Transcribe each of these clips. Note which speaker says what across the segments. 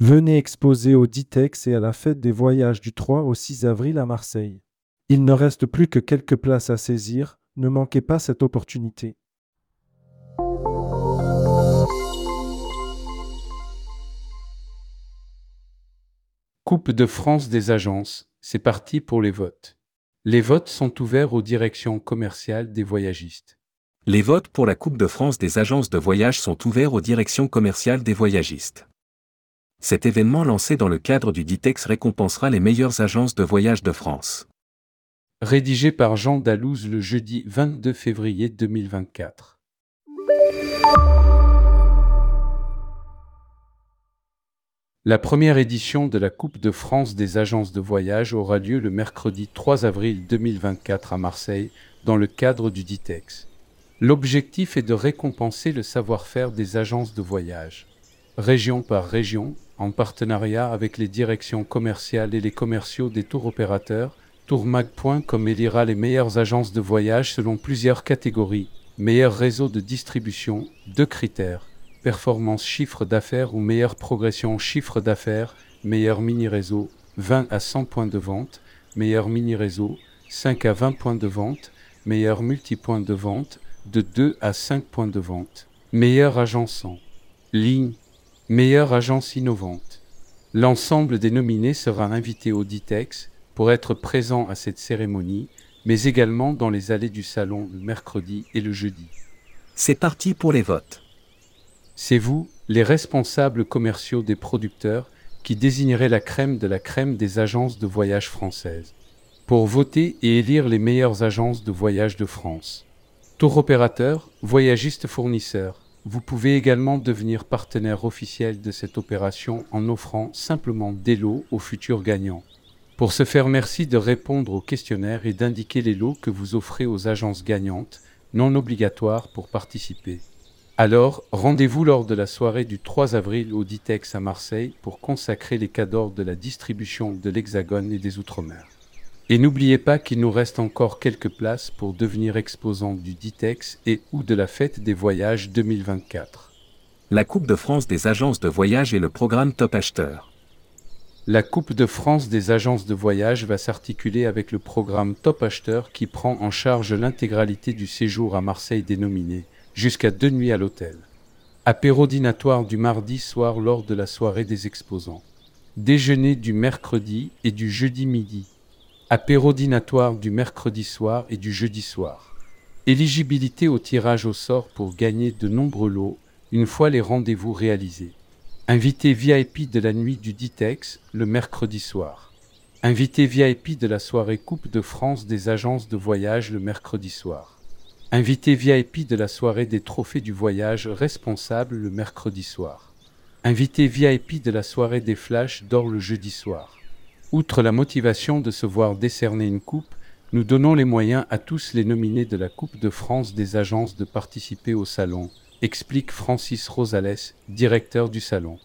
Speaker 1: Venez exposer au Ditex et à la fête des voyages du 3 au 6 avril à Marseille. Il ne reste plus que quelques places à saisir, ne manquez pas cette opportunité.
Speaker 2: Coupe de France des agences, c'est parti pour les votes. Les votes sont ouverts aux directions commerciales des voyagistes.
Speaker 3: Les votes pour la Coupe de France des agences de voyage sont ouverts aux directions commerciales des voyagistes. Cet événement lancé dans le cadre du Ditex récompensera les meilleures agences de voyage de France.
Speaker 2: Rédigé par Jean Dalouse le jeudi 22 février 2024. La première édition de la Coupe de France des agences de voyage aura lieu le mercredi 3 avril 2024 à Marseille dans le cadre du Ditex. L'objectif est de récompenser le savoir-faire des agences de voyage, région par région, en partenariat avec les directions commerciales et les commerciaux des tours opérateurs. Tourmag.com élira les meilleures agences de voyage selon plusieurs catégories. Meilleur réseau de distribution, deux critères performance chiffre d'affaires ou meilleure progression chiffre d'affaires, meilleur mini-réseau, 20 à 100 points de vente, meilleur mini-réseau, 5 à 20 points de vente, meilleur multi-point de vente, de 2 à 5 points de vente, meilleur agençant, ligne, meilleure agence innovante. L'ensemble des nominés sera invité au DITEX pour être présent à cette cérémonie, mais également dans les allées du salon le mercredi et le jeudi.
Speaker 3: C'est parti pour les votes.
Speaker 2: C'est vous, les responsables commerciaux des producteurs, qui désignerez la crème de la crème des agences de voyage françaises, pour voter et élire les meilleures agences de voyage de France. Tour opérateur, voyagiste fournisseur, vous pouvez également devenir partenaire officiel de cette opération en offrant simplement des lots aux futurs gagnants. Pour ce faire, merci de répondre au questionnaire et d'indiquer les lots que vous offrez aux agences gagnantes, non obligatoires pour participer. Alors, rendez-vous lors de la soirée du 3 avril au Ditex à Marseille pour consacrer les cadors de la distribution de l'Hexagone et des Outre-mer. Et n'oubliez pas qu'il nous reste encore quelques places pour devenir exposant du Ditex et ou de la fête des voyages 2024.
Speaker 3: La Coupe de France des agences de voyage et le programme Top Acheteur.
Speaker 2: La Coupe de France des agences de voyage va s'articuler avec le programme Top Acheteur qui prend en charge l'intégralité du séjour à Marseille dénominé jusqu'à deux nuits à l'hôtel. Apéro dînatoire du mardi soir lors de la soirée des exposants. Déjeuner du mercredi et du jeudi midi. Apéro dînatoire du mercredi soir et du jeudi soir. Éligibilité au tirage au sort pour gagner de nombreux lots une fois les rendez-vous réalisés. Invité VIP de la nuit du Ditex le mercredi soir. Invité VIP de la soirée Coupe de France des agences de voyage le mercredi soir. Invité VIP de la soirée des trophées du voyage responsable le mercredi soir. Invité VIP de la soirée des flashs d'or le jeudi soir. Outre la motivation de se voir décerner une coupe, nous donnons les moyens à tous les nominés de la Coupe de France des agences de participer au salon, explique Francis Rosales, directeur du salon.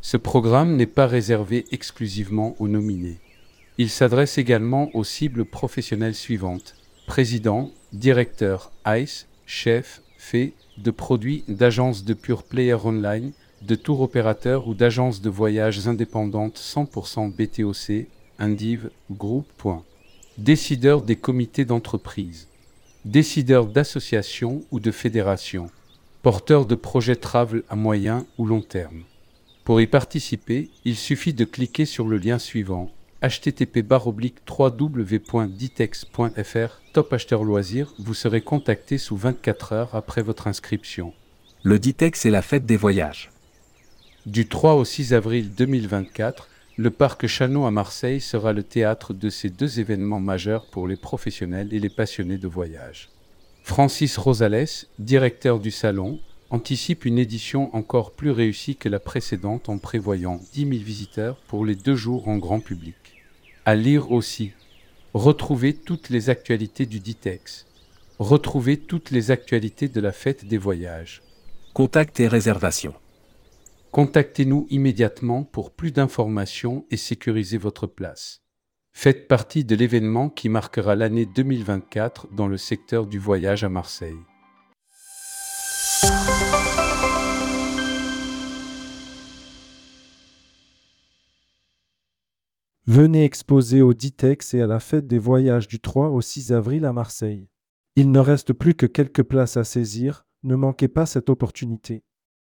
Speaker 2: Ce programme n'est pas réservé exclusivement aux nominés. Il s'adresse également aux cibles professionnelles suivantes président, directeur ICE, chef, fait, de produits d'agences de pure player online, de tour opérateur ou d'agences de voyage indépendantes 100% BTOC, Indiv, Groupe. Décideur des comités d'entreprise. Décideur d'associations ou de fédérations. Porteur de projets travel à moyen ou long terme. Pour y participer, il suffit de cliquer sur le lien suivant http www.ditex.fr Top Acheteur Loisirs, vous serez contacté sous 24 heures après votre inscription.
Speaker 3: Le Ditex est la fête des voyages.
Speaker 2: Du 3 au 6 avril 2024, le parc Chanot à Marseille sera le théâtre de ces deux événements majeurs pour les professionnels et les passionnés de voyage. Francis Rosales, directeur du salon, anticipe une édition encore plus réussie que la précédente en prévoyant 10 000 visiteurs pour les deux jours en grand public. À lire aussi. Retrouvez toutes les actualités du Ditex. Retrouvez toutes les actualités de la fête des voyages.
Speaker 3: Contact et réservation.
Speaker 2: Contactez-nous immédiatement pour plus d'informations et sécurisez votre place. Faites partie de l'événement qui marquera l'année 2024 dans le secteur du voyage à Marseille.
Speaker 1: Venez exposer au Ditex et à la fête des voyages du 3 au 6 avril à Marseille. Il ne reste plus que quelques places à saisir, ne manquez pas cette opportunité.